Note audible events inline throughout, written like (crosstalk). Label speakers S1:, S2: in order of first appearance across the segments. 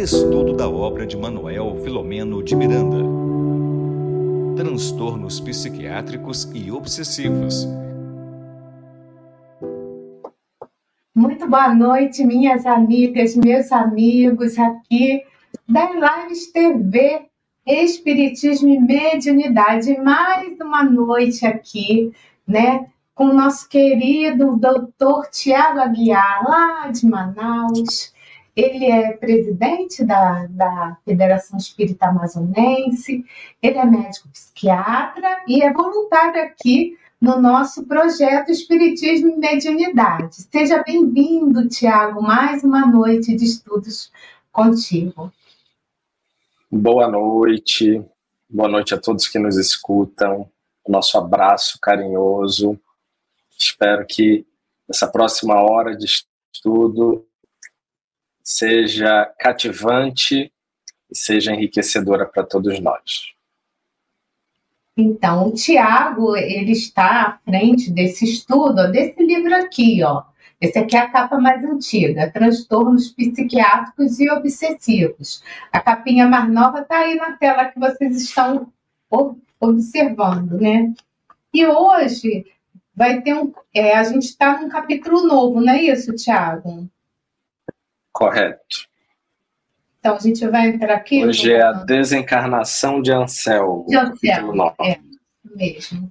S1: Estudo da obra de Manuel Filomeno de Miranda. Transtornos psiquiátricos e obsessivos.
S2: Muito boa noite, minhas amigas, meus amigos aqui da Lives TV Espiritismo e Mediunidade. Mais uma noite aqui, né? Com o nosso querido doutor Tiago Aguiar, lá de Manaus. Ele é presidente da, da Federação Espírita Amazonense, ele é médico psiquiatra e é voluntário aqui no nosso projeto Espiritismo e Mediunidade. Seja bem-vindo, Tiago, mais uma noite de estudos contigo.
S3: Boa noite, boa noite a todos que nos escutam. Nosso abraço carinhoso. Espero que essa próxima hora de estudo seja cativante e seja enriquecedora para todos nós.
S2: Então, o Tiago, ele está à frente desse estudo, desse livro aqui, ó. Esse aqui é a capa mais antiga, Transtornos Psiquiátricos e Obsessivos. A capinha mais nova está aí na tela que vocês estão observando, né? E hoje vai ter um. É, a gente está num capítulo novo, não é isso, Tiago?
S3: Correto.
S2: Então a gente vai entrar aqui.
S3: Hoje é a desencarnação de Anselmo.
S2: De Anselmo, é, mesmo.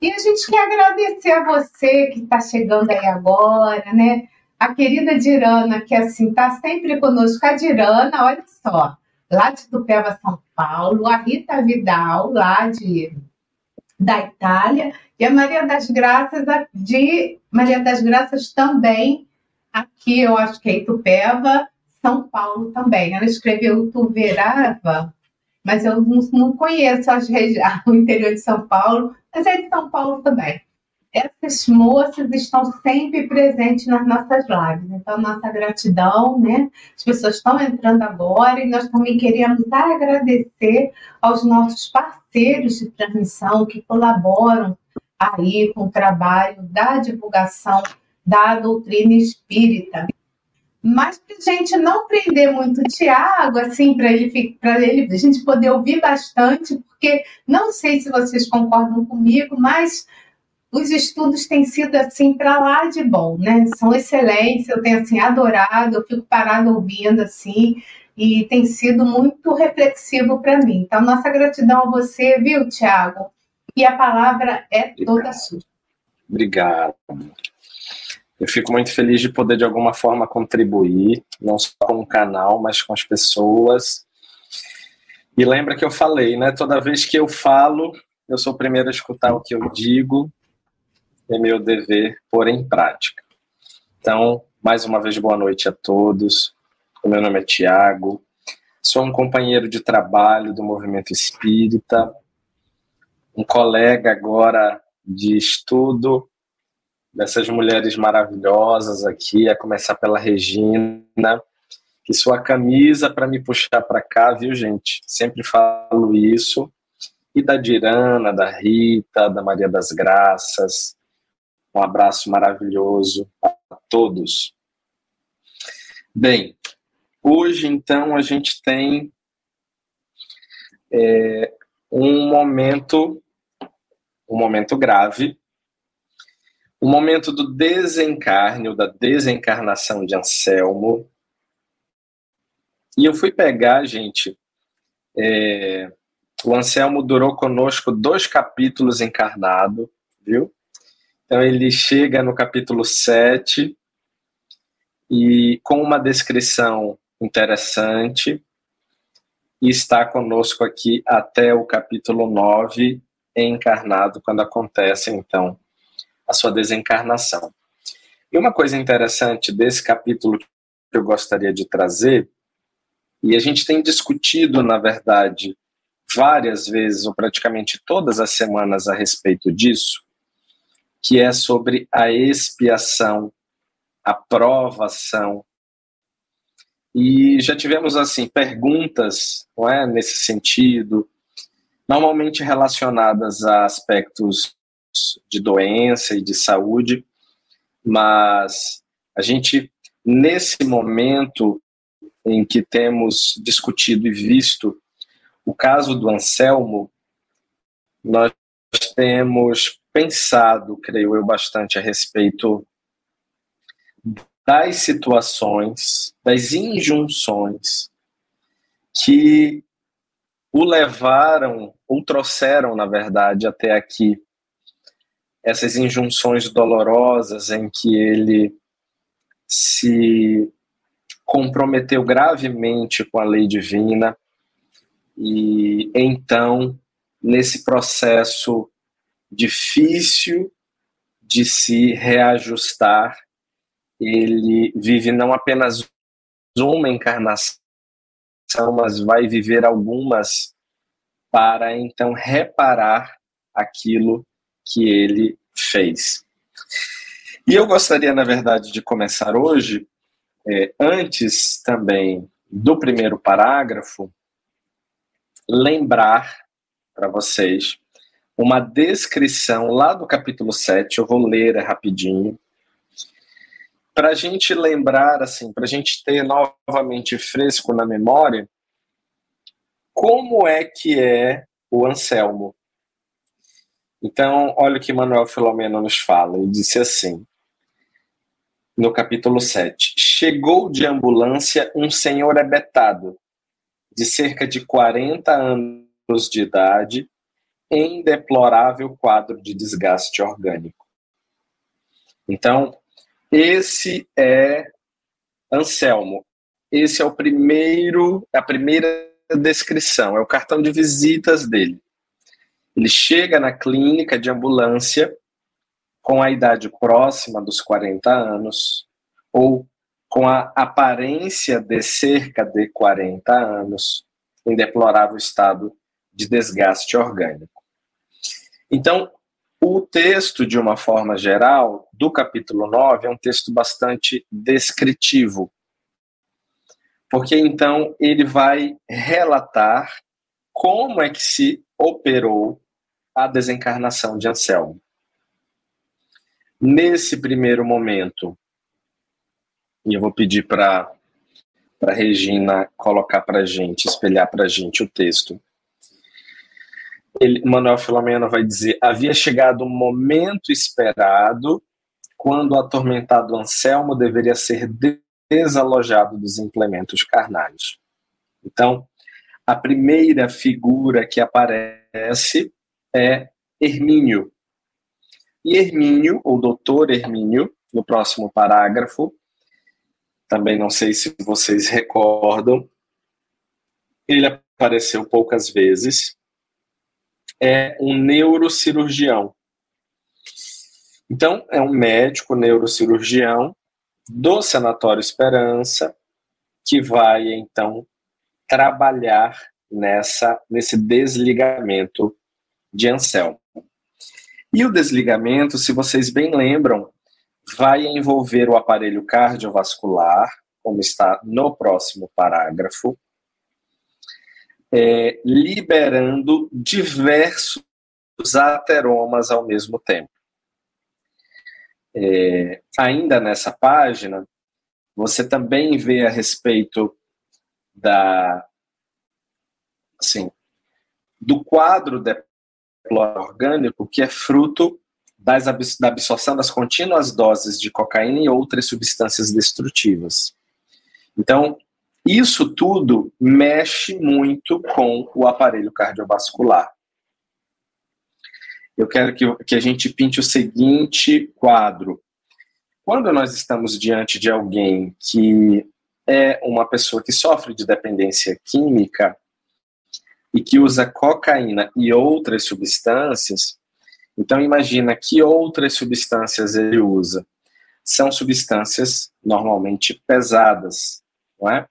S2: E a gente quer agradecer a você que está chegando aí agora, né? A querida Dirana, que assim está sempre conosco. A Dirana, olha só, lá de Tupéva, São Paulo. A Rita Vidal, lá de da Itália. E a Maria das Graças, de Maria das Graças também, aqui eu acho que é Itupeva, São Paulo também. Ela escreveu Tuverava, mas eu não, não conheço as (laughs) o interior de São Paulo, mas é de São Paulo também. Essas moças estão sempre presentes nas nossas lives. Então, nossa gratidão, né? As pessoas estão entrando agora e nós também queremos agradecer aos nossos parceiros de transmissão que colaboram aí com o trabalho da divulgação da doutrina espírita. Mas para a gente não prender muito o Tiago, assim, para ele, para ele, a gente poder ouvir bastante, porque não sei se vocês concordam comigo, mas os estudos têm sido assim para lá de bom, né? São excelentes, eu tenho assim adorado, eu fico parado ouvindo assim e tem sido muito reflexivo para mim. Então, nossa gratidão a você, viu, Tiago? E a palavra é toda sua.
S3: Obrigado. Eu fico muito feliz de poder, de alguma forma, contribuir, não só com o canal, mas com as pessoas. E lembra que eu falei, né? Toda vez que eu falo, eu sou o primeiro a escutar o que eu digo, é meu dever pôr em prática. Então, mais uma vez, boa noite a todos. O meu nome é Tiago, sou um companheiro de trabalho do movimento espírita, um colega agora de estudo dessas mulheres maravilhosas aqui, a começar pela Regina, que sua camisa para me puxar para cá, viu, gente? Sempre falo isso. E da Dirana, da Rita, da Maria das Graças. Um abraço maravilhoso a todos. Bem, hoje então a gente tem é, um momento, um momento grave, o momento do desencarne, ou da desencarnação de Anselmo. E eu fui pegar, gente, é, o Anselmo durou conosco dois capítulos encarnado, viu? Então ele chega no capítulo 7 e com uma descrição interessante e está conosco aqui até o capítulo 9 encarnado quando acontece então a sua desencarnação. E uma coisa interessante desse capítulo que eu gostaria de trazer, e a gente tem discutido, na verdade, várias vezes, ou praticamente todas as semanas, a respeito disso, que é sobre a expiação, a provação. E já tivemos, assim, perguntas não é, nesse sentido, normalmente relacionadas a aspectos de doença e de saúde, mas a gente, nesse momento em que temos discutido e visto o caso do Anselmo, nós temos pensado, creio eu, bastante a respeito das situações, das injunções que o levaram, ou trouxeram, na verdade, até aqui. Essas injunções dolorosas em que ele se comprometeu gravemente com a lei divina e então nesse processo difícil de se reajustar ele vive não apenas uma encarnação mas vai viver algumas para então reparar aquilo que ele fez. E eu gostaria, na verdade, de começar hoje, é, antes também do primeiro parágrafo, lembrar para vocês uma descrição lá do capítulo 7, eu vou ler rapidinho, para a gente lembrar, assim, para a gente ter novamente fresco na memória, como é que é o Anselmo. Então, olha o que Manuel Filomeno nos fala. Ele disse assim, no capítulo 7: Chegou de ambulância um senhor ebetado, de cerca de 40 anos de idade, em deplorável quadro de desgaste orgânico. Então, esse é Anselmo. Esse é o primeiro, a primeira descrição, é o cartão de visitas dele. Ele chega na clínica de ambulância com a idade próxima dos 40 anos ou com a aparência de cerca de 40 anos, em deplorável estado de desgaste orgânico. Então, o texto, de uma forma geral, do capítulo 9 é um texto bastante descritivo, porque então ele vai relatar como é que se operou a desencarnação de Anselmo. Nesse primeiro momento, e eu vou pedir para a Regina colocar para gente, espelhar para gente o texto ele, Manuel Filomeno vai dizer: havia chegado o momento esperado quando o atormentado Anselmo deveria ser desalojado dos implementos carnais. Então, a primeira figura que aparece é Hermínio. E Hermínio, ou doutor Hermínio, no próximo parágrafo, também não sei se vocês (laughs) recordam, ele apareceu poucas vezes, é um neurocirurgião. Então, é um médico neurocirurgião do Sanatório Esperança que vai então trabalhar nessa nesse desligamento de Anselmo. E o desligamento, se vocês bem lembram, vai envolver o aparelho cardiovascular, como está no próximo parágrafo, é, liberando diversos ateromas ao mesmo tempo. É, ainda nessa página, você também vê a respeito da, assim, do quadro deplorado orgânico que é fruto das, da absorção das contínuas doses de cocaína e outras substâncias destrutivas. Então, isso tudo mexe muito com o aparelho cardiovascular. Eu quero que, que a gente pinte o seguinte quadro. Quando nós estamos diante de alguém que é uma pessoa que sofre de dependência química e que usa cocaína e outras substâncias, então imagina que outras substâncias ele usa. São substâncias normalmente pesadas, não é?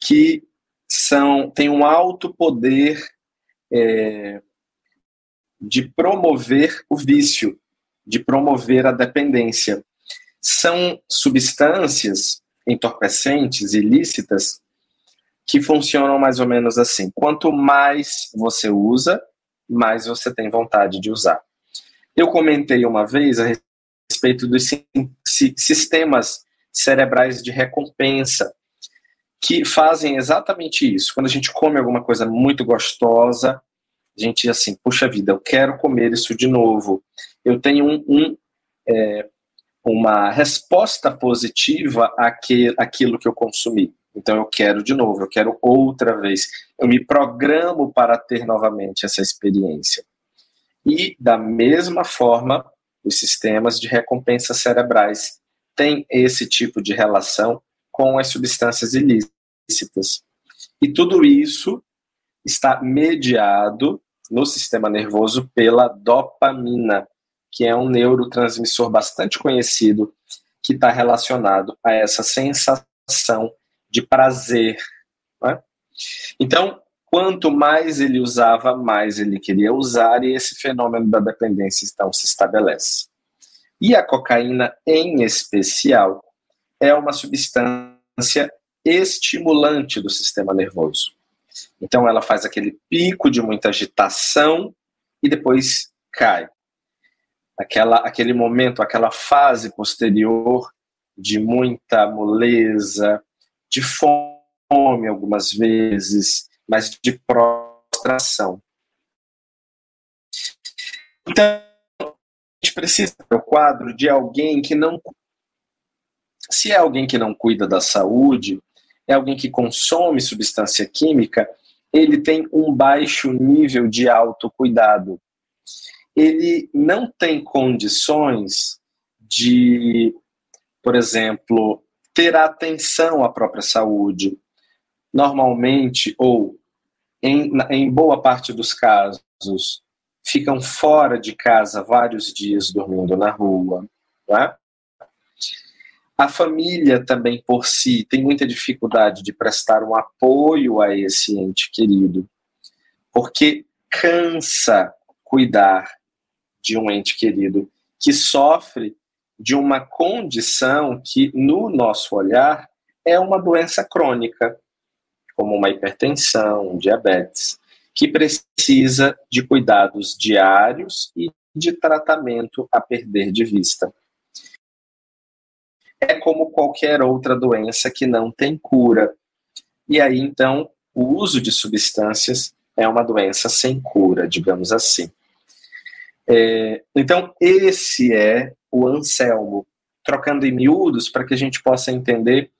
S3: que são têm um alto poder é, de promover o vício, de promover a dependência. São substâncias entorpecentes, ilícitas, que funcionam mais ou menos assim. Quanto mais você usa, mais você tem vontade de usar. Eu comentei uma vez a respeito dos sistemas cerebrais de recompensa que fazem exatamente isso. Quando a gente come alguma coisa muito gostosa, a gente assim, puxa vida, eu quero comer isso de novo. Eu tenho um, um é, uma resposta positiva àquilo que eu consumi. Então eu quero de novo, eu quero outra vez. Eu me programo para ter novamente essa experiência. E da mesma forma, os sistemas de recompensa cerebrais têm esse tipo de relação com as substâncias ilícitas. E tudo isso está mediado no sistema nervoso pela dopamina, que é um neurotransmissor bastante conhecido que está relacionado a essa sensação de prazer. Né? Então, quanto mais ele usava, mais ele queria usar, e esse fenômeno da dependência então se estabelece. E a cocaína, em especial, é uma substância estimulante do sistema nervoso. Então, ela faz aquele pico de muita agitação e depois cai. Aquela, aquele momento, aquela fase posterior de muita moleza, de fome algumas vezes, mas de prostração. Então, a gente precisa do quadro de alguém que não. Se é alguém que não cuida da saúde, é alguém que consome substância química, ele tem um baixo nível de autocuidado. Ele não tem condições de, por exemplo, ter atenção à própria saúde. Normalmente, ou em, em boa parte dos casos, ficam fora de casa vários dias dormindo na rua. Né? A família também, por si, tem muita dificuldade de prestar um apoio a esse ente querido, porque cansa cuidar de um ente querido que sofre de uma condição que, no nosso olhar, é uma doença crônica, como uma hipertensão, um diabetes, que precisa de cuidados diários e de tratamento a perder de vista. É como qualquer outra doença que não tem cura. E aí, então, o uso de substâncias é uma doença sem cura, digamos assim. É, então, esse é o Anselmo, trocando em miúdos para que a gente possa entender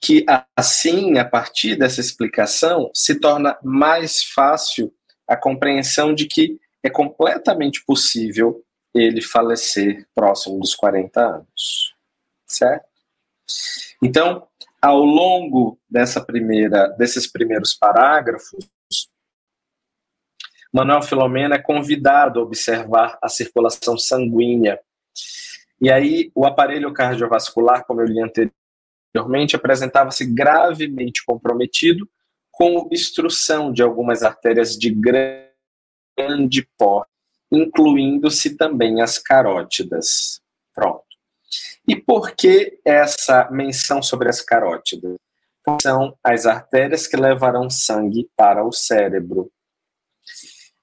S3: que, assim, a partir dessa explicação, se torna mais fácil a compreensão de que é completamente possível ele falecer próximo dos 40 anos. Certo? Então, ao longo dessa primeira, desses primeiros parágrafos, Manuel Filomeno é convidado a observar a circulação sanguínea. E aí, o aparelho cardiovascular, como eu li anteriormente, apresentava-se gravemente comprometido com obstrução de algumas artérias de grande porte, incluindo-se também as carótidas. Pronto. E por que essa menção sobre as carótidas? São as artérias que levarão sangue para o cérebro.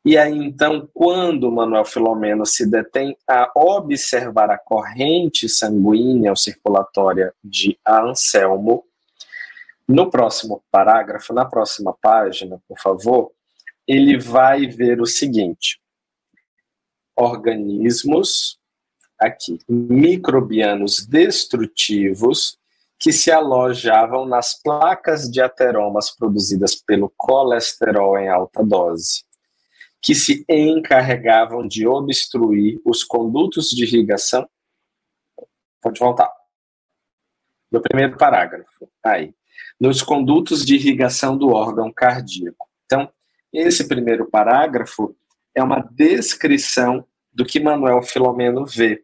S3: E aí, então, quando Manuel Filomeno se detém a observar a corrente sanguínea ou circulatória de Anselmo, no próximo parágrafo, na próxima página, por favor, ele vai ver o seguinte: organismos, aqui, microbianos destrutivos que se alojavam nas placas de ateromas produzidas pelo colesterol em alta dose que se encarregavam de obstruir os condutos de irrigação. Pode voltar. No primeiro parágrafo. Aí. Nos condutos de irrigação do órgão cardíaco. Então, esse primeiro parágrafo é uma descrição do que Manuel Filomeno vê.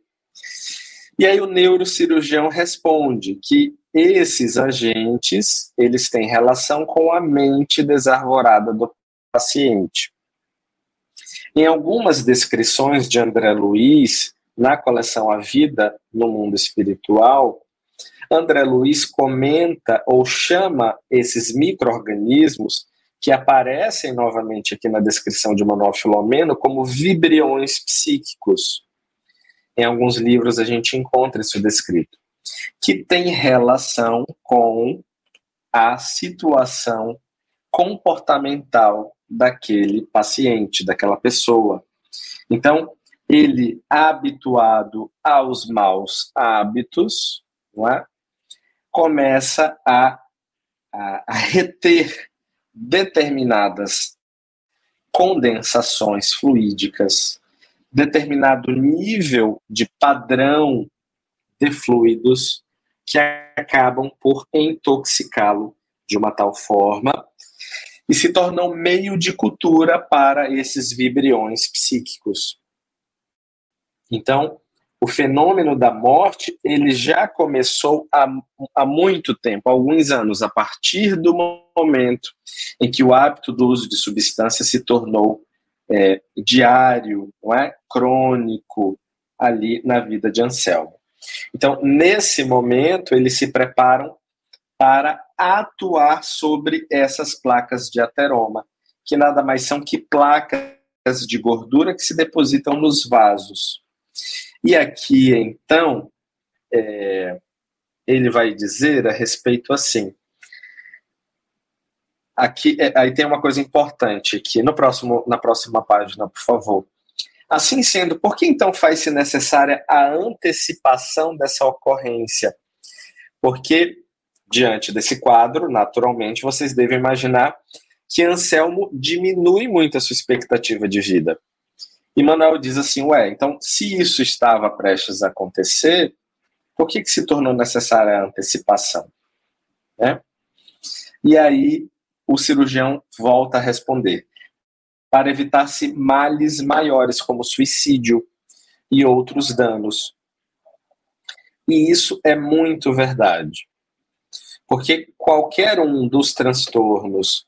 S3: E aí o neurocirurgião responde que esses agentes, eles têm relação com a mente desarvorada do paciente. Em algumas descrições de André Luiz, na coleção A Vida no Mundo Espiritual, André Luiz comenta ou chama esses micro-organismos que aparecem novamente aqui na descrição de Manuel Filomeno como vibriões psíquicos. Em alguns livros a gente encontra isso descrito, que tem relação com à situação comportamental daquele paciente, daquela pessoa. Então, ele habituado aos maus hábitos, é? começa a, a, a reter determinadas condensações fluídicas, determinado nível de padrão de fluidos que acabam por intoxicá-lo de uma tal forma e se tornam meio de cultura para esses vibriões psíquicos. Então, o fenômeno da morte ele já começou há, há muito tempo, há alguns anos, a partir do momento em que o hábito do uso de substâncias se tornou é, diário, não é? crônico, ali na vida de Anselmo. Então, nesse momento, eles se preparam para atuar sobre essas placas de ateroma, que nada mais são que placas de gordura que se depositam nos vasos. E aqui, então, é, ele vai dizer a respeito assim. Aqui, é, aí tem uma coisa importante aqui, no próximo, na próxima página, por favor. Assim sendo, por que então faz-se necessária a antecipação dessa ocorrência? Porque, diante desse quadro, naturalmente, vocês devem imaginar que Anselmo diminui muito a sua expectativa de vida. E Manuel diz assim: ué, então, se isso estava prestes a acontecer, por que, que se tornou necessária a antecipação? Né? E aí o cirurgião volta a responder: para evitar-se males maiores, como suicídio e outros danos. E isso é muito verdade. Porque qualquer um dos transtornos,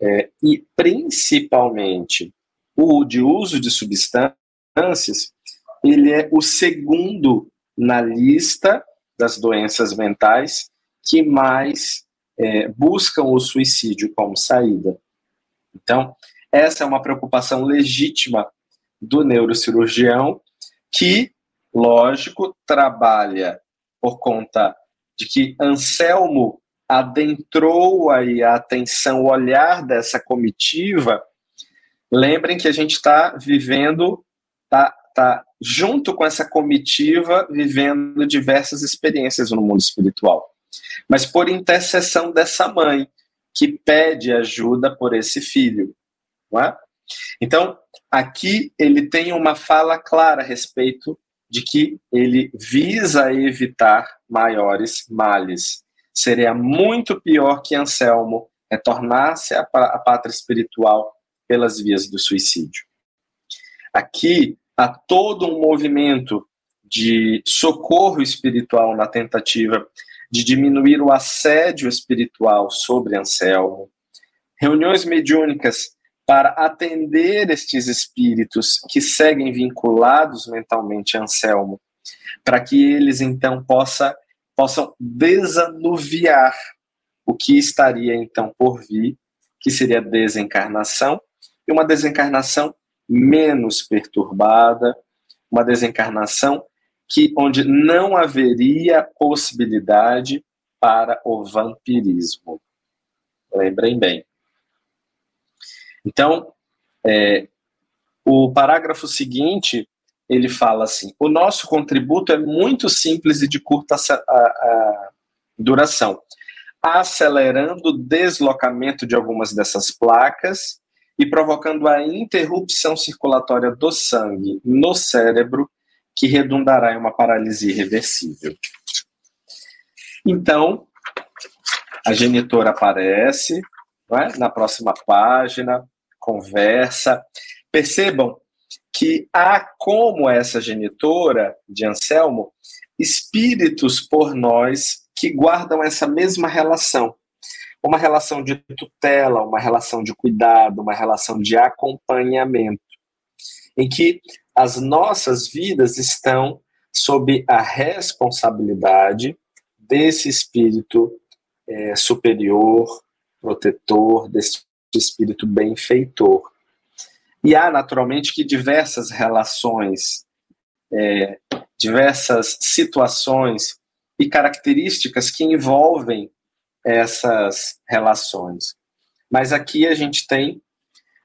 S3: é, e principalmente o de uso de substâncias, ele é o segundo na lista das doenças mentais que mais é, buscam o suicídio como saída. Então, essa é uma preocupação legítima do neurocirurgião, que, lógico, trabalha por conta de que Anselmo adentrou aí a atenção, o olhar dessa comitiva Lembrem que a gente está vivendo, tá, tá junto com essa comitiva, vivendo diversas experiências no mundo espiritual. Mas por intercessão dessa mãe, que pede ajuda por esse filho. Não é? Então, aqui ele tem uma fala clara a respeito de que ele visa evitar maiores males. Seria muito pior que Anselmo retornasse à pátria espiritual pelas vias do suicídio. Aqui há todo um movimento de socorro espiritual na tentativa de diminuir o assédio espiritual sobre Anselmo, reuniões mediúnicas para atender estes espíritos que seguem vinculados mentalmente a Anselmo, para que eles então possa, possam desanuviar o que estaria então por vir, que seria a desencarnação, e uma desencarnação menos perturbada, uma desencarnação que onde não haveria possibilidade para o vampirismo. Lembrem bem. Então, é, o parágrafo seguinte ele fala assim: o nosso contributo é muito simples e de curta a, a duração, acelerando o deslocamento de algumas dessas placas e provocando a interrupção circulatória do sangue no cérebro, que redundará em uma paralisia irreversível. Então, a genitora aparece é? na próxima página, conversa. Percebam que há como essa genitora de Anselmo espíritos por nós que guardam essa mesma relação uma relação de tutela, uma relação de cuidado, uma relação de acompanhamento, em que as nossas vidas estão sob a responsabilidade desse espírito é, superior, protetor, desse espírito benfeitor. E há, naturalmente, que diversas relações, é, diversas situações e características que envolvem essas relações. Mas aqui a gente tem,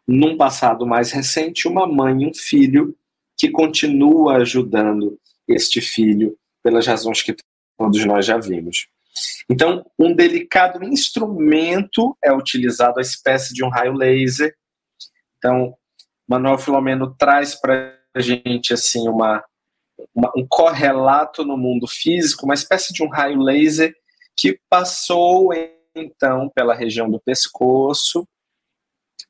S3: num passado mais recente, uma mãe e um filho que continua ajudando este filho pelas razões que todos nós já vimos. Então, um delicado instrumento é utilizado, a espécie de um raio laser. Então, Manuel Filomeno traz para a gente assim uma, uma, um correlato no mundo físico, uma espécie de um raio laser que passou então pela região do pescoço.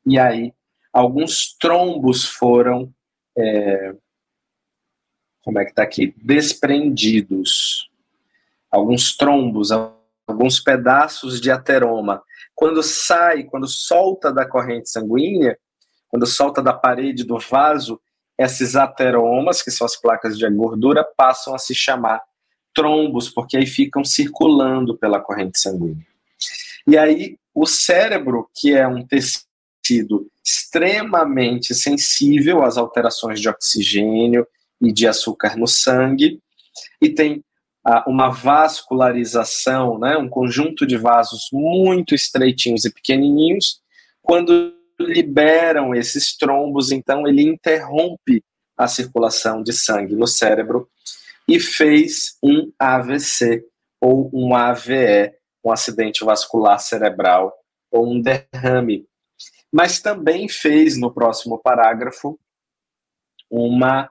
S3: E aí alguns trombos foram é, como é que está aqui? Desprendidos alguns trombos alguns pedaços de ateroma quando sai quando solta da corrente sanguínea quando solta da parede do vaso esses ateromas, que são as placas de gordura, passam a se chamar trombos, porque aí ficam circulando pela corrente sanguínea. E aí o cérebro, que é um tecido extremamente sensível às alterações de oxigênio e de açúcar no sangue, e tem uma vascularização, né, um conjunto de vasos muito estreitinhos e pequenininhos, quando liberam esses trombos, então ele interrompe a circulação de sangue no cérebro e fez um AVC ou um AVE, um acidente vascular cerebral ou um derrame. Mas também fez no próximo parágrafo uma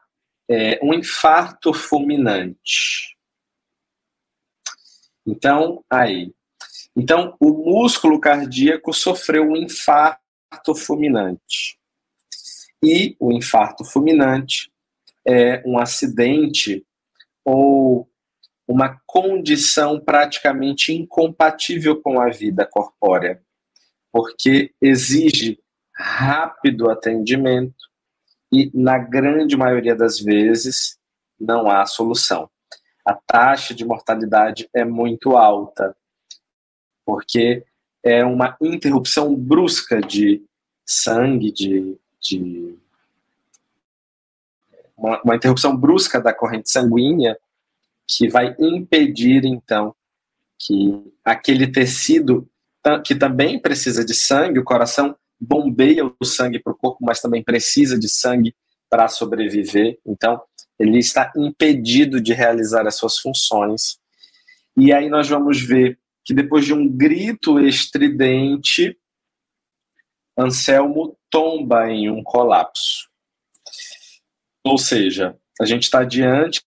S3: é, um infarto fulminante. Então, aí. Então, o músculo cardíaco sofreu um infarto fulminante. E o infarto fulminante é um acidente ou uma condição praticamente incompatível com a vida corpórea, porque exige rápido atendimento e, na grande maioria das vezes, não há solução. A taxa de mortalidade é muito alta, porque é uma interrupção brusca de sangue, de, de uma, uma, interrupção brusca da corrente sanguínea que vai impedir então que aquele tecido que também precisa de sangue, o coração bombeia o sangue para o corpo, mas também precisa de sangue para sobreviver. Então, ele está impedido de realizar as suas funções. E aí nós vamos ver que depois de um grito estridente, Anselmo tomba em um colapso. Ou seja, a gente está diante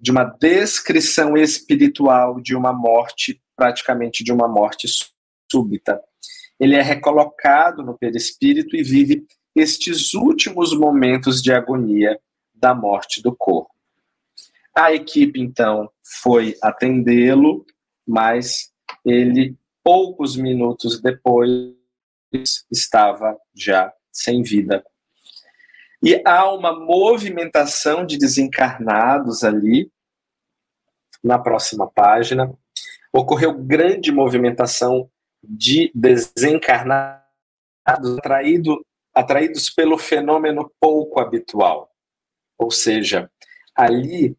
S3: de uma descrição espiritual de uma morte, praticamente de uma morte súbita. Ele é recolocado no perispírito e vive estes últimos momentos de agonia da morte do corpo. A equipe, então, foi atendê-lo, mas ele, poucos minutos depois, estava já sem vida. E há uma movimentação de desencarnados ali, na próxima página. Ocorreu grande movimentação de desencarnados atraído, atraídos pelo fenômeno pouco habitual. Ou seja, ali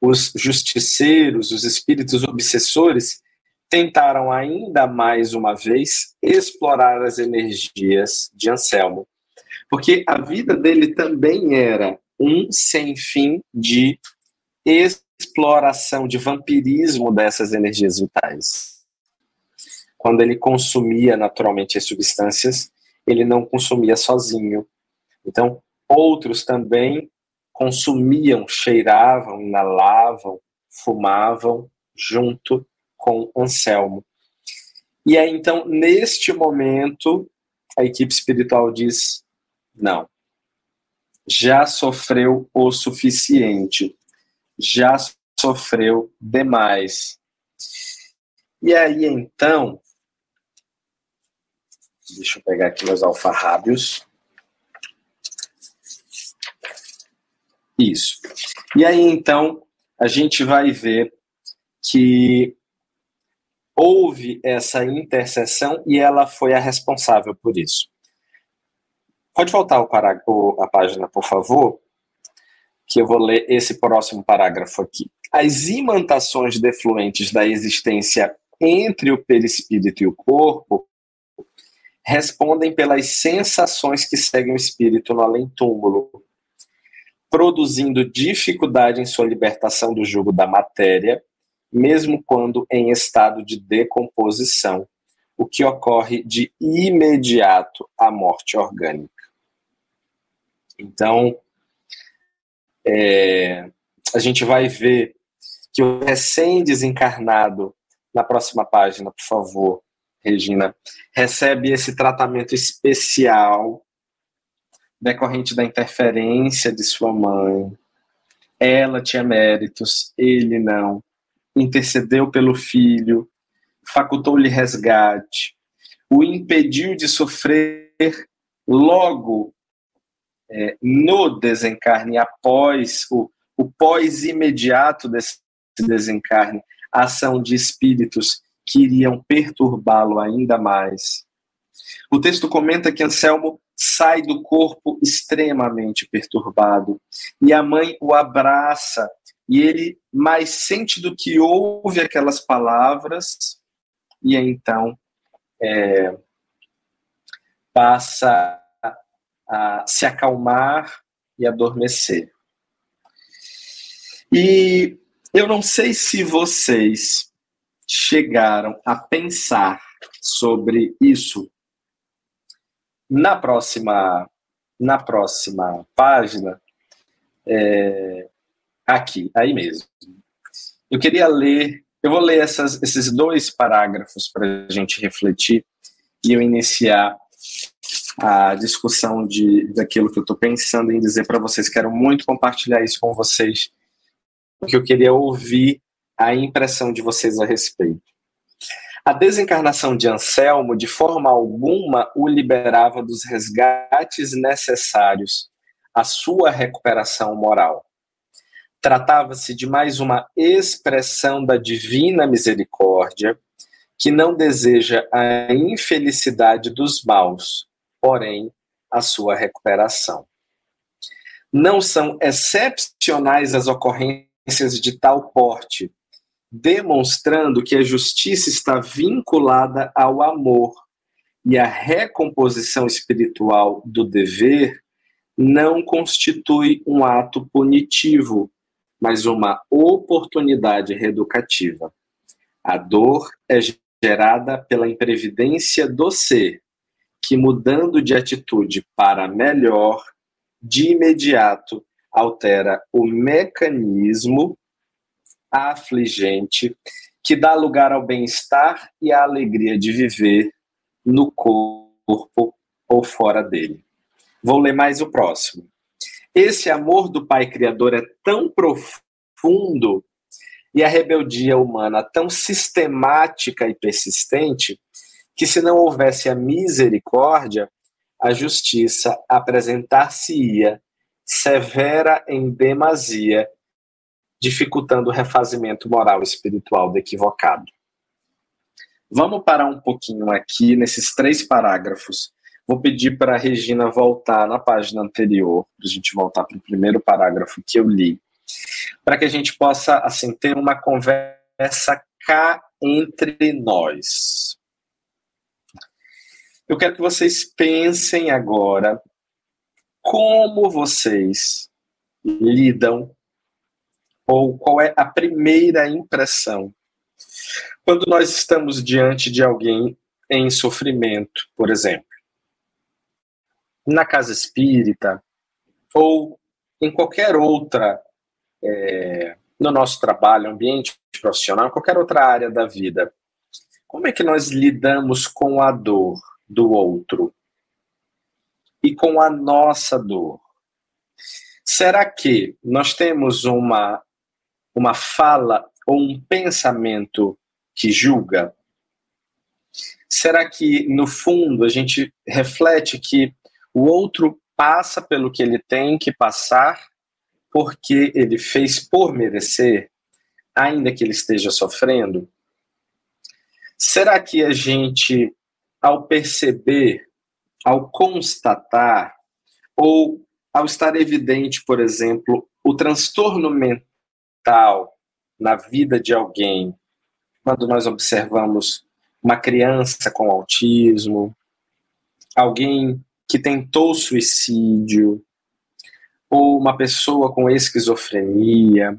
S3: os justiceiros, os espíritos obsessores, tentaram ainda mais uma vez explorar as energias de Anselmo, porque a vida dele também era um sem fim de exploração, de vampirismo dessas energias vitais. Quando ele consumia naturalmente as substâncias, ele não consumia sozinho. Então, outros também consumiam, cheiravam, inalavam, fumavam junto com Anselmo. E aí, então, neste momento, a equipe espiritual diz: não, já sofreu o suficiente, já sofreu demais. E aí, então, deixa eu pegar aqui meus alfarrábios. Isso. E aí, então, a gente vai ver que houve essa intercessão e ela foi a responsável por isso. Pode voltar o parágrafo, a página, por favor, que eu vou ler esse próximo parágrafo aqui. As imantações defluentes da existência entre o perispírito e o corpo respondem pelas sensações que seguem o espírito no além-túmulo, produzindo dificuldade em sua libertação do jugo da matéria, mesmo quando em estado de decomposição, o que ocorre de imediato à morte orgânica. Então, é, a gente vai ver que o recém-desencarnado, na próxima página, por favor, Regina, recebe esse tratamento especial decorrente da interferência de sua mãe. Ela tinha méritos, ele não. Intercedeu pelo filho, facultou-lhe resgate, o impediu de sofrer logo é, no desencarne, após o, o pós-imediato desse desencarne, a ação de espíritos que iriam perturbá-lo ainda mais. O texto comenta que Anselmo sai do corpo extremamente perturbado e a mãe o abraça e ele mais sente do que ouve aquelas palavras e então é, passa a se acalmar e adormecer. E eu não sei se vocês chegaram a pensar sobre isso. Na próxima, na próxima página, é, aqui, aí mesmo. Eu queria ler, eu vou ler essas, esses dois parágrafos para a gente refletir e eu iniciar a discussão de, daquilo que eu estou pensando em dizer para vocês. Quero muito compartilhar isso com vocês, porque eu queria ouvir a impressão de vocês a respeito. A desencarnação de Anselmo, de forma alguma, o liberava dos resgates necessários à sua recuperação moral. Tratava-se de mais uma expressão da divina misericórdia, que não deseja a infelicidade dos maus, porém a sua recuperação. Não são excepcionais as ocorrências de tal porte, demonstrando que a justiça está vinculada ao amor e a recomposição espiritual do dever não constitui um ato punitivo, mas uma oportunidade reeducativa. A dor é gerada pela imprevidência do ser, que mudando de atitude para melhor, de imediato altera o mecanismo afligente que dá lugar ao bem-estar e à alegria de viver no corpo ou fora dele. Vou ler mais o próximo. Esse amor do Pai Criador é tão profundo e a rebeldia humana tão sistemática e persistente que, se não houvesse a misericórdia, a justiça apresentar-se-ia severa em demasia dificultando o refazimento moral e espiritual do equivocado. Vamos parar um pouquinho aqui nesses três parágrafos. Vou pedir para a Regina voltar na página anterior, para a gente voltar para o primeiro parágrafo que eu li, para que a gente possa assim ter uma conversa cá entre nós. Eu quero que vocês pensem agora como vocês lidam ou qual é a primeira impressão quando nós estamos diante de alguém em sofrimento, por exemplo, na casa espírita ou em qualquer outra, é, no nosso trabalho, ambiente profissional, qualquer outra área da vida. Como é que nós lidamos com a dor do outro e com a nossa dor? Será que nós temos uma uma fala ou um pensamento que julga? Será que, no fundo, a gente reflete que o outro passa pelo que ele tem que passar porque ele fez por merecer, ainda que ele esteja sofrendo? Será que a gente, ao perceber, ao constatar, ou ao estar evidente, por exemplo, o transtorno mental na vida de alguém quando nós observamos uma criança com autismo, alguém que tentou suicídio, ou uma pessoa com esquizofrenia,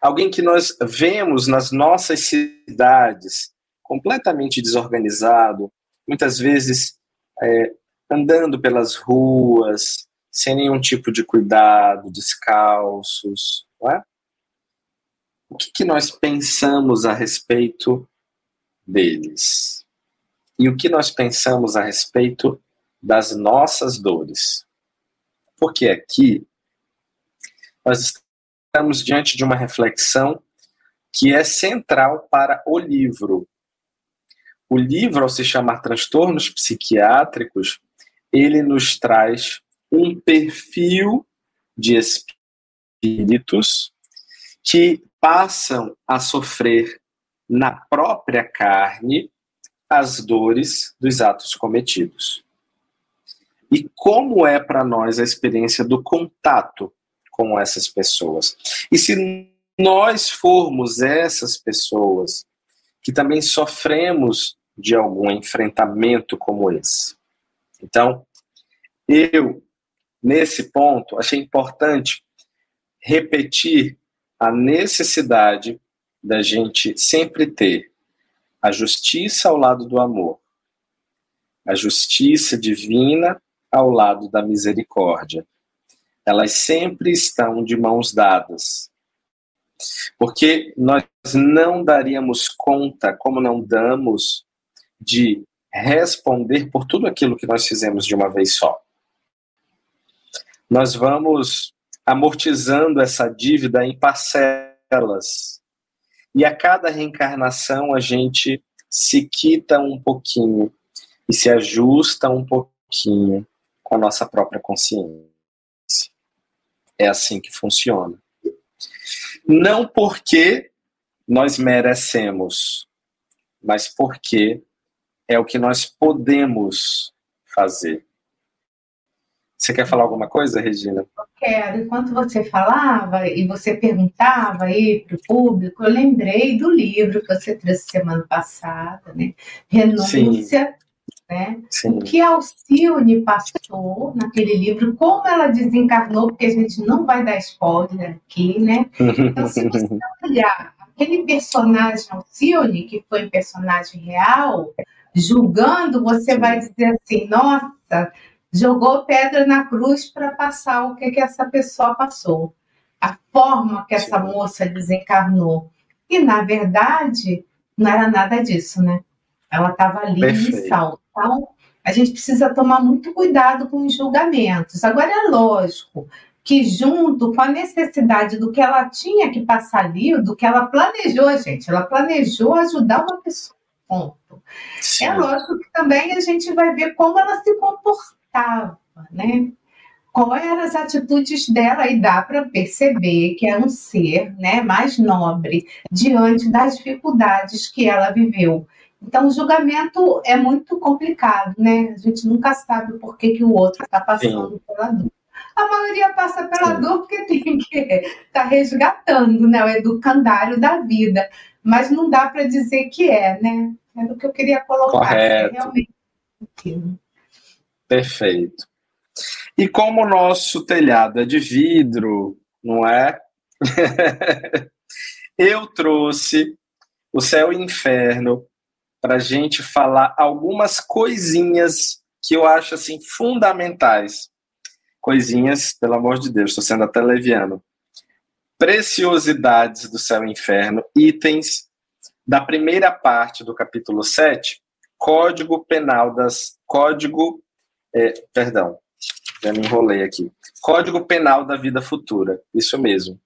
S3: alguém que nós vemos nas nossas cidades completamente desorganizado, muitas vezes é, andando pelas ruas, sem nenhum tipo de cuidado, descalços, é? O que, que nós pensamos a respeito deles? E o que nós pensamos a respeito das nossas dores? Porque aqui nós estamos diante de uma reflexão que é central para o livro. O livro, ao se chamar Transtornos Psiquiátricos, ele nos traz um perfil de espíritos que passam a sofrer na própria carne as dores dos atos cometidos. E como é para nós a experiência do contato com essas pessoas? E se nós formos essas pessoas que também sofremos de algum enfrentamento como esse. Então, eu, nesse ponto, achei importante repetir a necessidade da gente sempre ter a justiça ao lado do amor, a justiça divina ao lado da misericórdia. Elas sempre estão de mãos dadas. Porque nós não daríamos conta, como não damos, de responder por tudo aquilo que nós fizemos de uma vez só. Nós vamos amortizando essa dívida em parcelas. E a cada reencarnação a gente se quita um pouquinho e se ajusta um pouquinho com a nossa própria consciência. É assim que funciona. Não porque nós merecemos, mas porque é o que nós podemos fazer. Você quer falar alguma coisa, Regina?
S2: Quero. Enquanto você falava e você perguntava aí para o público, eu lembrei do livro que você trouxe semana passada, né? Renúncia, né? O que a Alcione passou naquele livro, como ela desencarnou, porque a gente não vai dar spoiler aqui, né? Então, se você (laughs) olhar aquele personagem Alcione, que foi um personagem real, julgando, você vai dizer assim: nossa, jogou pedra na cruz para passar o que, que essa pessoa passou, a forma que essa moça desencarnou. E, na verdade, não era nada disso, né? Ela estava ali Perfeito. em salto. Então, a gente precisa tomar muito cuidado com os julgamentos. Agora, é lógico que, junto com a necessidade do que ela tinha que passar ali, do que ela planejou, gente, ela planejou ajudar uma pessoa ponto. Sim. É lógico que também a gente vai ver como ela se comportava, né? Quais eram as atitudes dela e dá para perceber que é um ser né, mais nobre diante das dificuldades que ela viveu. Então, o julgamento é muito complicado, né? A gente nunca sabe por que, que o outro está passando Sim. pela dor. A maioria passa pela Sim. dor porque tem que estar tá resgatando né, o educandário da vida. Mas não dá para dizer que é, né? Era o que eu queria colocar.
S3: Correto. Realmente. Perfeito. E como o nosso telhado é de vidro, não é? (laughs) eu trouxe o céu e o inferno para gente falar algumas coisinhas que eu acho assim fundamentais. Coisinhas, pelo amor de Deus, estou sendo até leviano. Preciosidades do céu e inferno, itens da primeira parte do capítulo 7, Código Penal das. Código. É, perdão, já me enrolei aqui. Código Penal da Vida Futura, isso mesmo.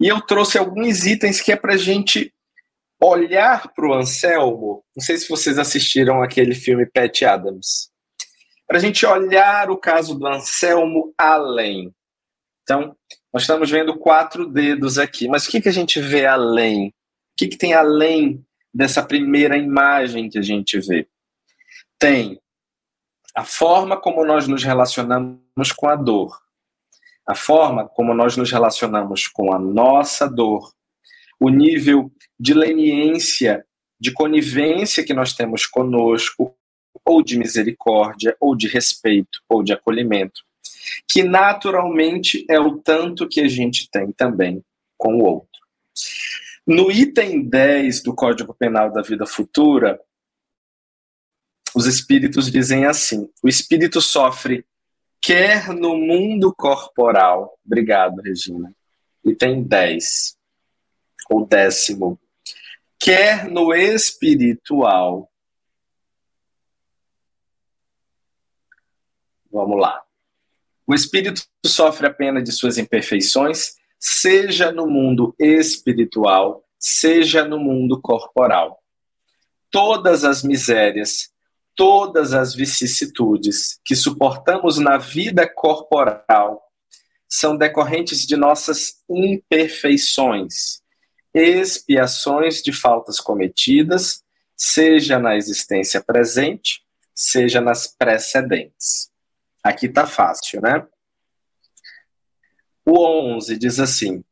S3: E eu trouxe alguns itens que é para gente olhar para o Anselmo. Não sei se vocês assistiram aquele filme Pat Adams. Para a gente olhar o caso do Anselmo além. Então, nós estamos vendo quatro dedos aqui, mas o que, que a gente vê além? O que, que tem além dessa primeira imagem que a gente vê? Tem a forma como nós nos relacionamos com a dor, a forma como nós nos relacionamos com a nossa dor, o nível de leniência, de conivência que nós temos conosco, ou de misericórdia, ou de respeito, ou de acolhimento, que naturalmente é o tanto que a gente tem também com o outro. No item 10 do Código Penal da Vida Futura, os espíritos dizem assim: o espírito sofre quer no mundo corporal. Obrigado, Regina. Item 10, ou décimo. Quer no espiritual. Vamos lá. O espírito sofre a pena de suas imperfeições, seja no mundo espiritual, seja no mundo corporal. Todas as misérias, todas as vicissitudes que suportamos na vida corporal são decorrentes de nossas imperfeições, expiações de faltas cometidas, seja na existência presente, seja nas precedentes. Aqui tá fácil, né? O 11 diz assim: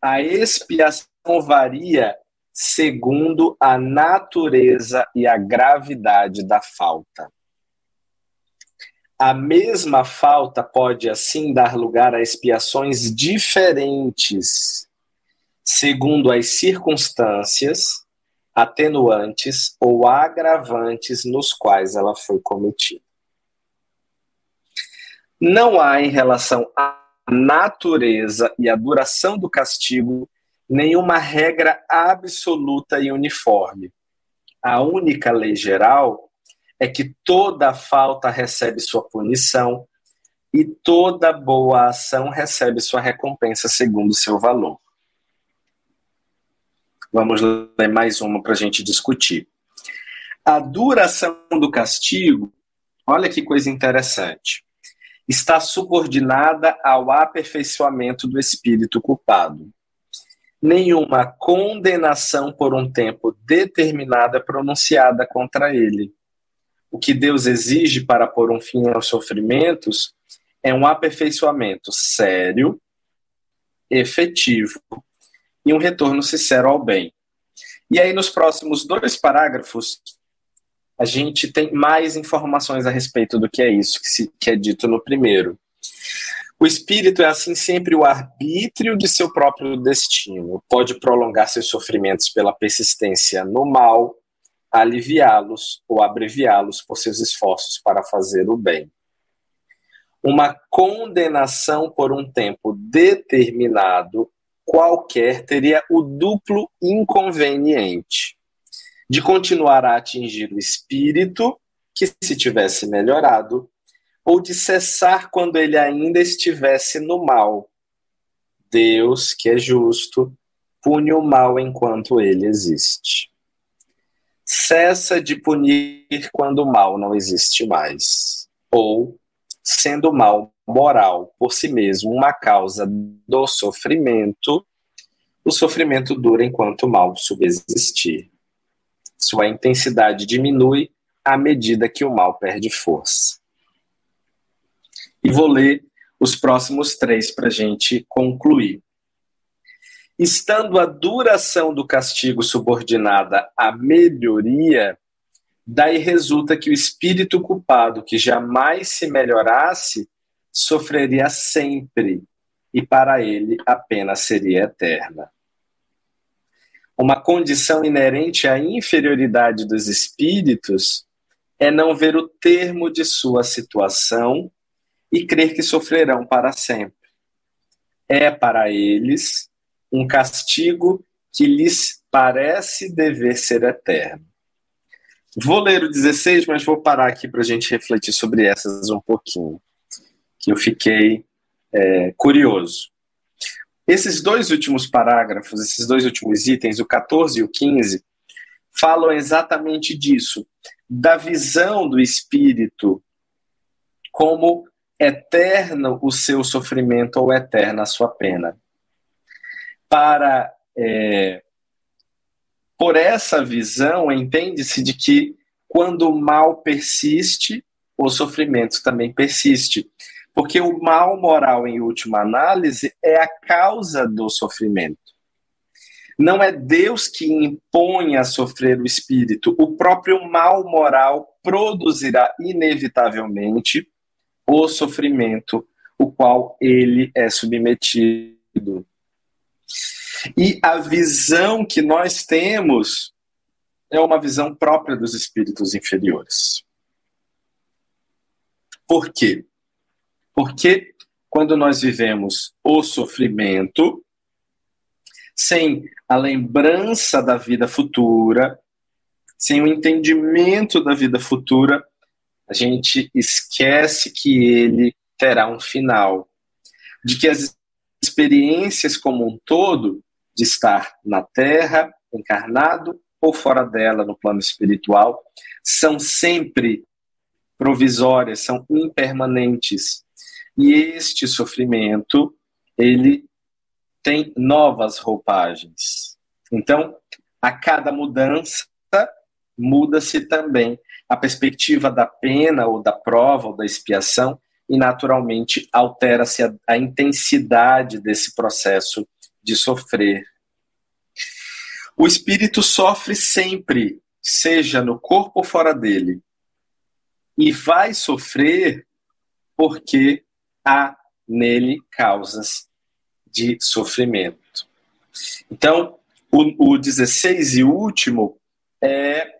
S3: a expiação varia segundo a natureza e a gravidade da falta. A mesma falta pode, assim, dar lugar a expiações diferentes, segundo as circunstâncias, atenuantes ou agravantes nos quais ela foi cometida. Não há em relação à natureza e à duração do castigo nenhuma regra absoluta e uniforme. A única lei geral é que toda falta recebe sua punição e toda boa ação recebe sua recompensa segundo seu valor. Vamos ler mais uma para a gente discutir. A duração do castigo, olha que coisa interessante está subordinada ao aperfeiçoamento do espírito culpado. Nenhuma condenação por um tempo determinado é pronunciada contra ele. O que Deus exige para pôr um fim aos sofrimentos é um aperfeiçoamento sério, efetivo e um retorno sincero ao bem. E aí, nos próximos dois parágrafos, a gente tem mais informações a respeito do que é isso que, se, que é dito no primeiro. O espírito é assim sempre o arbítrio de seu próprio destino. Pode prolongar seus sofrimentos pela persistência no mal, aliviá-los ou abreviá-los por seus esforços para fazer o bem. Uma condenação por um tempo determinado qualquer teria o duplo inconveniente de continuar a atingir o espírito, que se tivesse melhorado, ou de cessar quando ele ainda estivesse no mal. Deus, que é justo, pune o mal enquanto ele existe. Cessa de punir quando o mal não existe mais. Ou, sendo o mal moral por si mesmo uma causa do sofrimento, o sofrimento dura enquanto o mal subsistir. Sua intensidade diminui à medida que o mal perde força. E vou ler os próximos três para a gente concluir. Estando a duração do castigo subordinada à melhoria, daí resulta que o espírito culpado, que jamais se melhorasse, sofreria sempre, e para ele a pena seria eterna uma condição inerente à inferioridade dos espíritos é não ver o termo de sua situação e crer que sofrerão para sempre. É para eles um castigo que lhes parece dever ser eterno. Vou ler o 16, mas vou parar aqui para a gente refletir sobre essas um pouquinho, que eu fiquei é, curioso. Esses dois últimos parágrafos, esses dois últimos itens, o 14 e o 15, falam exatamente disso, da visão do espírito como eterno o seu sofrimento ou eterna a sua pena. Para é, por essa visão entende-se de que quando o mal persiste, o sofrimento também persiste. Porque o mal moral, em última análise, é a causa do sofrimento. Não é Deus que impõe a sofrer o espírito. O próprio mal moral produzirá inevitavelmente o sofrimento, o qual ele é submetido. E a visão que nós temos é uma visão própria dos espíritos inferiores. Por quê? Porque quando nós vivemos o sofrimento, sem a lembrança da vida futura, sem o entendimento da vida futura, a gente esquece que ele terá um final, de que as experiências como um todo, de estar na Terra, encarnado ou fora dela, no plano espiritual, são sempre provisórias, são impermanentes. E este sofrimento, ele tem novas roupagens. Então, a cada mudança, muda-se também a perspectiva da pena ou da prova ou da expiação e naturalmente altera-se a, a, intensidade desse processo de sofrer. O espírito sofre sempre, seja no corpo ou fora dele, e vai sofrer porque há nele causas de sofrimento. Então, o, o 16 e último é,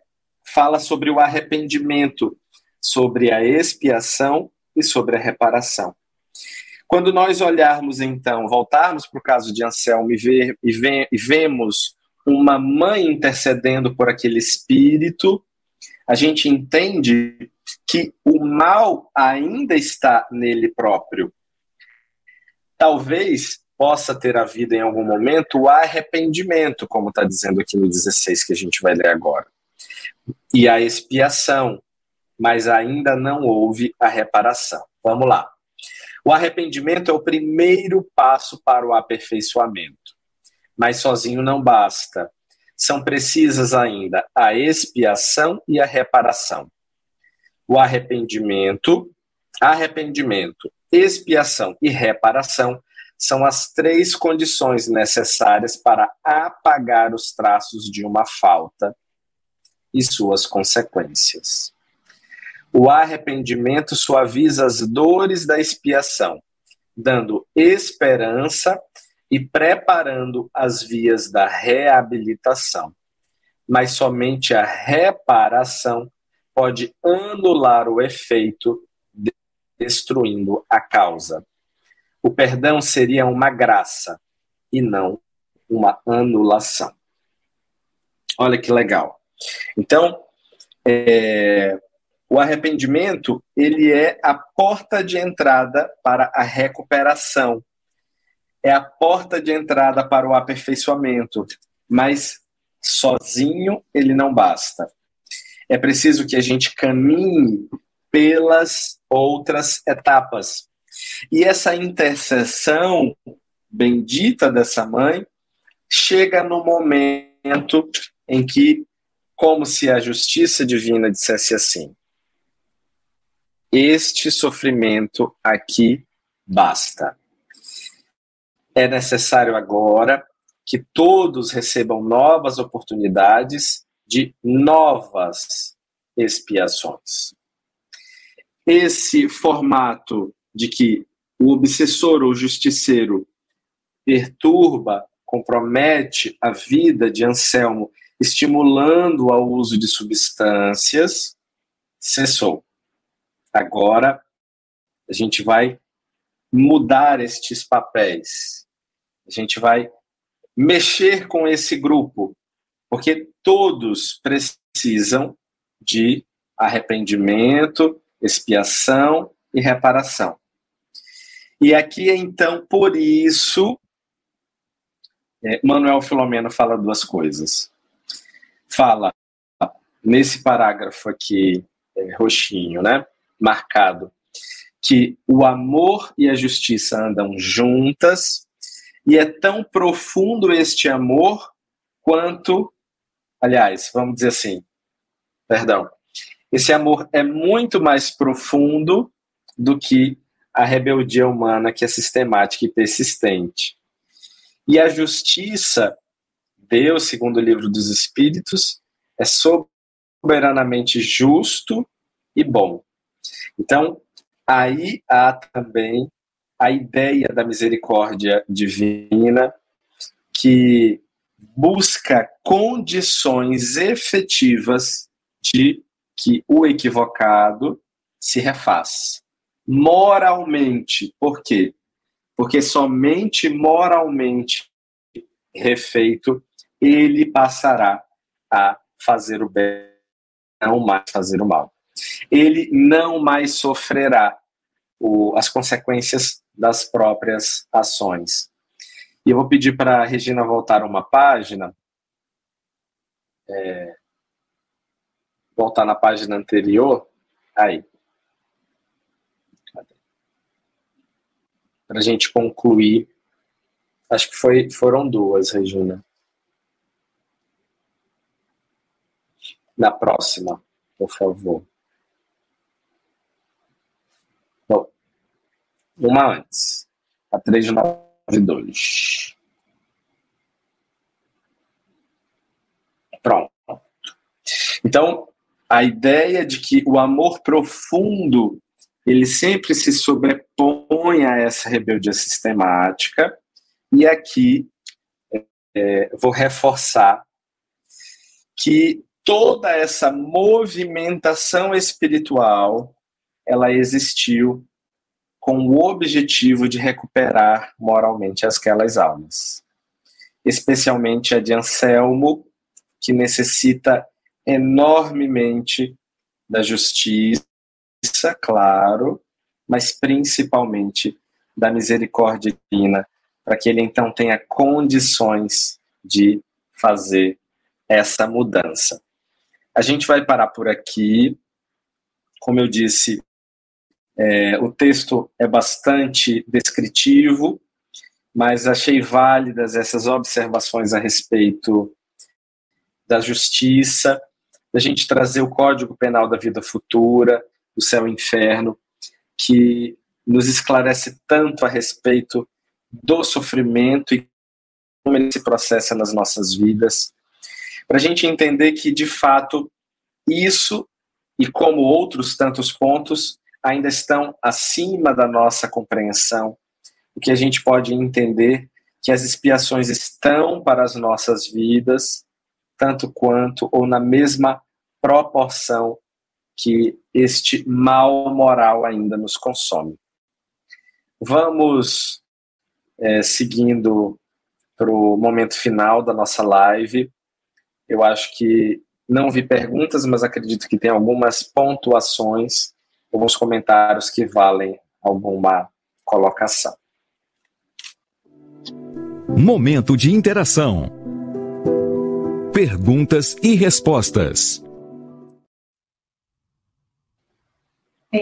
S3: fala sobre o arrependimento, sobre a expiação e sobre a reparação. Quando nós olharmos, então, voltarmos para o caso de Anselmo e, ver, e, ve, e vemos uma mãe intercedendo por aquele espírito, a gente entende que o mal ainda está nele próprio. Talvez possa ter havido em algum momento o arrependimento, como está dizendo aqui no 16 que a gente vai ler agora, e a expiação, mas ainda não houve a reparação. Vamos lá. O arrependimento é o primeiro passo para o aperfeiçoamento, mas sozinho não basta. São precisas ainda a expiação e a reparação. O arrependimento, arrependimento, expiação e reparação são as três condições necessárias para apagar os traços de uma falta e suas consequências. O arrependimento suaviza as dores da expiação, dando esperança e preparando as vias da reabilitação. Mas somente a reparação pode anular o efeito, destruindo a causa. O perdão seria uma graça e não uma anulação. Olha que legal. Então, é, o arrependimento ele é a porta de entrada para a recuperação, é a porta de entrada para o aperfeiçoamento, mas sozinho ele não basta. É preciso que a gente caminhe pelas outras etapas. E essa intercessão bendita dessa mãe chega no momento em que, como se a justiça divina dissesse assim: Este sofrimento aqui basta. É necessário agora que todos recebam novas oportunidades de novas expiações. Esse formato de que o obsessor ou justiceiro perturba, compromete a vida de Anselmo, estimulando ao uso de substâncias, cessou. Agora a gente vai mudar estes papéis. A gente vai mexer com esse grupo, porque todos precisam de arrependimento, expiação e reparação. E aqui, então, por isso, é, Manuel Filomeno fala duas coisas. Fala, nesse parágrafo aqui, é, roxinho, né, marcado, que o amor e a justiça andam juntas, e é tão profundo este amor quanto, aliás, vamos dizer assim, perdão, esse amor é muito mais profundo do que a rebeldia humana que é sistemática e persistente. E a justiça Deus, segundo o livro dos Espíritos, é soberanamente justo e bom. Então, aí há também a ideia da misericórdia divina que busca condições efetivas de que o equivocado se refaz. Moralmente. Por quê? Porque somente moralmente refeito ele passará a fazer o bem, não mais fazer o mal. Ele não mais sofrerá o, as consequências das próprias ações. E eu vou pedir para a Regina voltar uma página. É, voltar na página anterior. Aí. Para a gente concluir. Acho que foi, foram duas, Regina. Na próxima, por favor. Bom, uma antes. A 3 2. Pronto. Então, a ideia de que o amor profundo ele sempre se sobrepõe a essa rebeldia sistemática, e aqui é, vou reforçar que toda essa movimentação espiritual ela existiu com o objetivo de recuperar moralmente aquelas almas. Especialmente a de Anselmo, que necessita enormemente da justiça, claro, mas principalmente da misericórdia divina, para que ele então tenha condições de fazer essa mudança. A gente vai parar por aqui. Como eu disse, é, o texto é bastante descritivo, mas achei válidas essas observações a respeito da justiça, da gente trazer o Código Penal da Vida Futura, do Céu e Inferno, que nos esclarece tanto a respeito do sofrimento e como ele se processa nas nossas vidas, para a gente entender que, de fato, isso, e como outros tantos pontos, ainda estão acima da nossa compreensão, o que a gente pode entender que as expiações estão para as nossas vidas, tanto quanto ou na mesma proporção que este mal moral ainda nos consome. Vamos é, seguindo para o momento final da nossa live. Eu acho que não vi perguntas, mas acredito que tem algumas pontuações alguns comentários que valem alguma colocação.
S1: Momento de interação. Perguntas e respostas.
S2: É,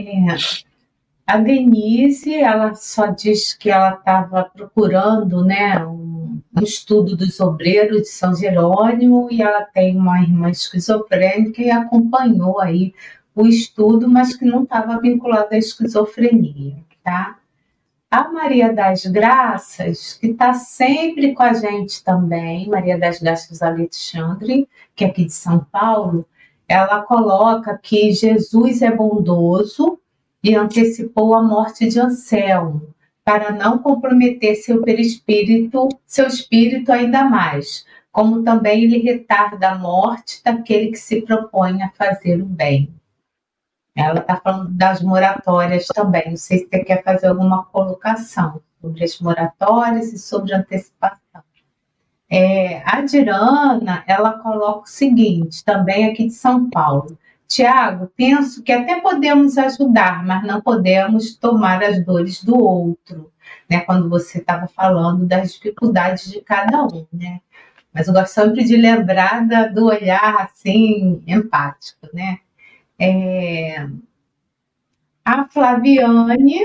S2: a Denise, ela só diz que ela estava procurando, né, um, um, estudo dos obreiros de São Jerônimo e ela tem uma irmã esquizofrênica e acompanhou aí o estudo, mas que não estava vinculado à esquizofrenia, tá? A Maria das Graças, que está sempre com a gente também, Maria das Graças Alexandre, que é aqui de São Paulo, ela coloca que Jesus é bondoso e antecipou a morte de Anselmo, para não comprometer seu perispírito, seu espírito ainda mais, como também ele retarda a morte daquele que se propõe a fazer o bem. Ela está falando das moratórias também. Não sei se você quer fazer alguma colocação sobre as moratórias e sobre antecipação. É, a Dirana, ela coloca o seguinte, também aqui de São Paulo. Tiago, penso que até podemos ajudar, mas não podemos tomar as dores do outro, né? Quando você estava falando das dificuldades de cada um, né? Mas eu gosto sempre de lembrar da, do olhar assim empático, né? É, a Flaviane,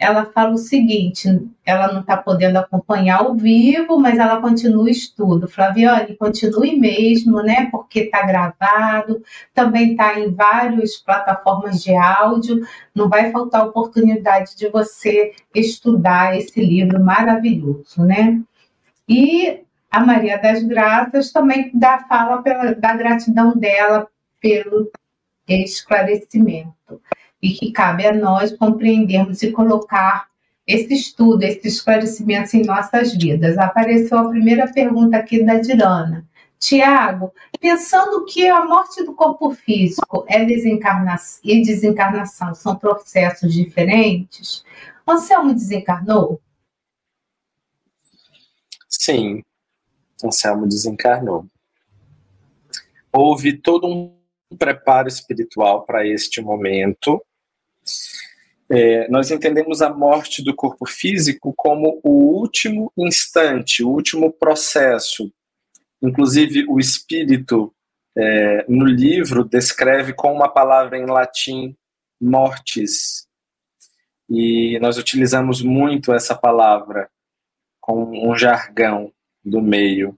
S2: ela fala o seguinte: ela não está podendo acompanhar ao vivo, mas ela continua o estudo. Flaviane, continue mesmo, né? Porque está gravado, também está em várias plataformas de áudio. Não vai faltar oportunidade de você estudar esse livro maravilhoso, né? E a Maria das Graças também dá fala pela, da gratidão dela pelo esclarecimento e que cabe a nós compreendermos e colocar esse estudo, esses esclarecimentos em nossas vidas. Apareceu a primeira pergunta aqui da Dirana. Tiago, pensando que a morte do corpo físico é desencarnação e desencarnação são processos diferentes, Anselmo desencarnou?
S3: Sim, Anselmo desencarnou. Houve todo um preparo espiritual para este momento. É, nós entendemos a morte do corpo físico como o último instante, o último processo. Inclusive, o espírito, é, no livro, descreve com uma palavra em latim, mortis. E nós utilizamos muito essa palavra com um jargão do meio.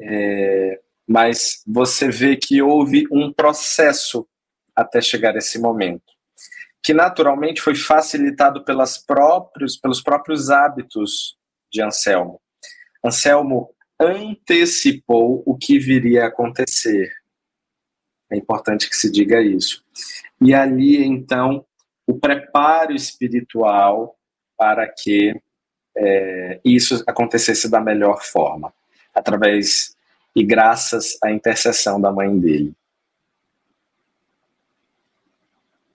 S3: É, mas você vê que houve um processo até chegar esse momento, que naturalmente foi facilitado pelas próprios, pelos próprios hábitos de Anselmo. Anselmo antecipou o que viria a acontecer. É importante que se diga isso. E ali, então, o preparo espiritual para que é, isso acontecesse da melhor forma, através e graças à intercessão da mãe dele.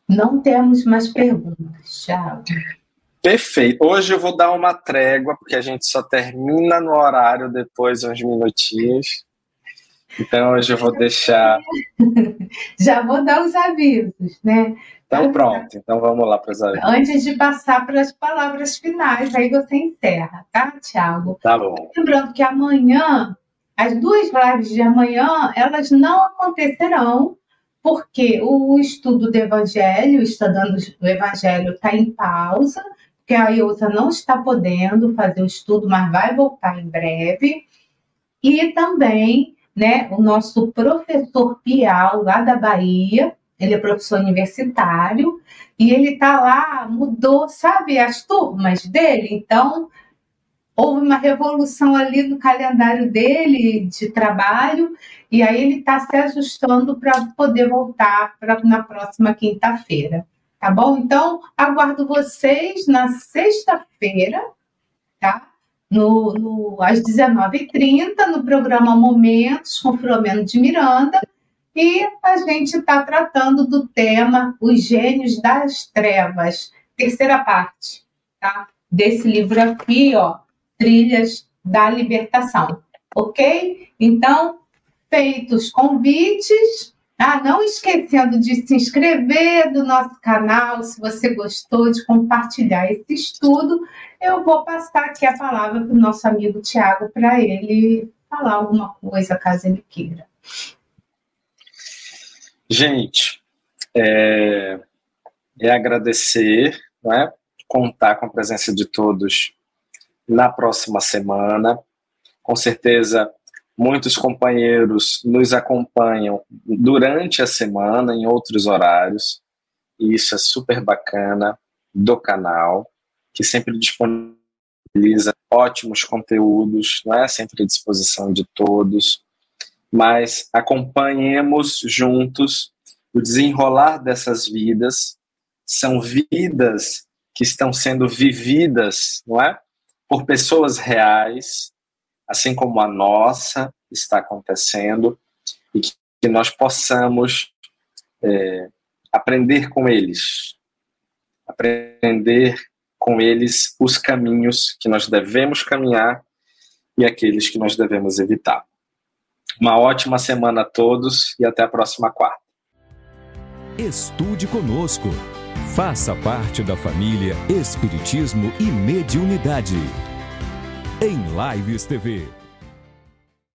S2: Não temos mais perguntas, tchau.
S3: Perfeito. Hoje eu vou dar uma trégua, porque a gente só termina no horário depois uns minutinhos. Então hoje eu vou deixar. (laughs)
S2: Já vou dar os avisos, né?
S3: Então pronto, então vamos lá para os avisos.
S2: Antes de passar para as palavras finais, aí você encerra, tá, Tiago?
S3: Tá bom.
S2: Lembrando que amanhã, as duas lives de amanhã, elas não acontecerão, porque o estudo do Evangelho, estudando o Evangelho, está em pausa, porque a Ilza não está podendo fazer o estudo, mas vai voltar em breve. E também né, o nosso professor Pial, lá da Bahia, ele é professor universitário e ele tá lá, mudou, sabe, as turmas dele. Então, houve uma revolução ali no calendário dele de trabalho e aí ele está se ajustando para poder voltar pra, na próxima quinta-feira. Tá bom? Então, aguardo vocês na sexta-feira, tá? No, no, às 19h30, no programa Momentos com Filomeno de Miranda. E a gente está tratando do tema Os Gênios das Trevas, terceira parte, tá? Desse livro aqui, ó, Trilhas da Libertação. Ok? Então, feitos convites, ah, não esquecendo de se inscrever no nosso canal, se você gostou, de compartilhar esse estudo, eu vou passar aqui a palavra para o nosso amigo Tiago para ele falar alguma coisa, caso ele queira.
S3: Gente, é, é agradecer, né, contar com a presença de todos na próxima semana. Com certeza, muitos companheiros nos acompanham durante a semana, em outros horários, e isso é super bacana do canal, que sempre disponibiliza ótimos conteúdos, não é sempre à disposição de todos mas acompanhemos juntos o desenrolar dessas vidas. São vidas que estão sendo vividas, não é? Por pessoas reais, assim como a nossa está acontecendo, e que, que nós possamos é, aprender com eles, aprender com eles os caminhos que nós devemos caminhar e aqueles que nós devemos evitar. Uma ótima semana a todos e até a próxima quarta.
S4: Estude conosco. Faça parte da família Espiritismo e Mediunidade. Em Lives TV.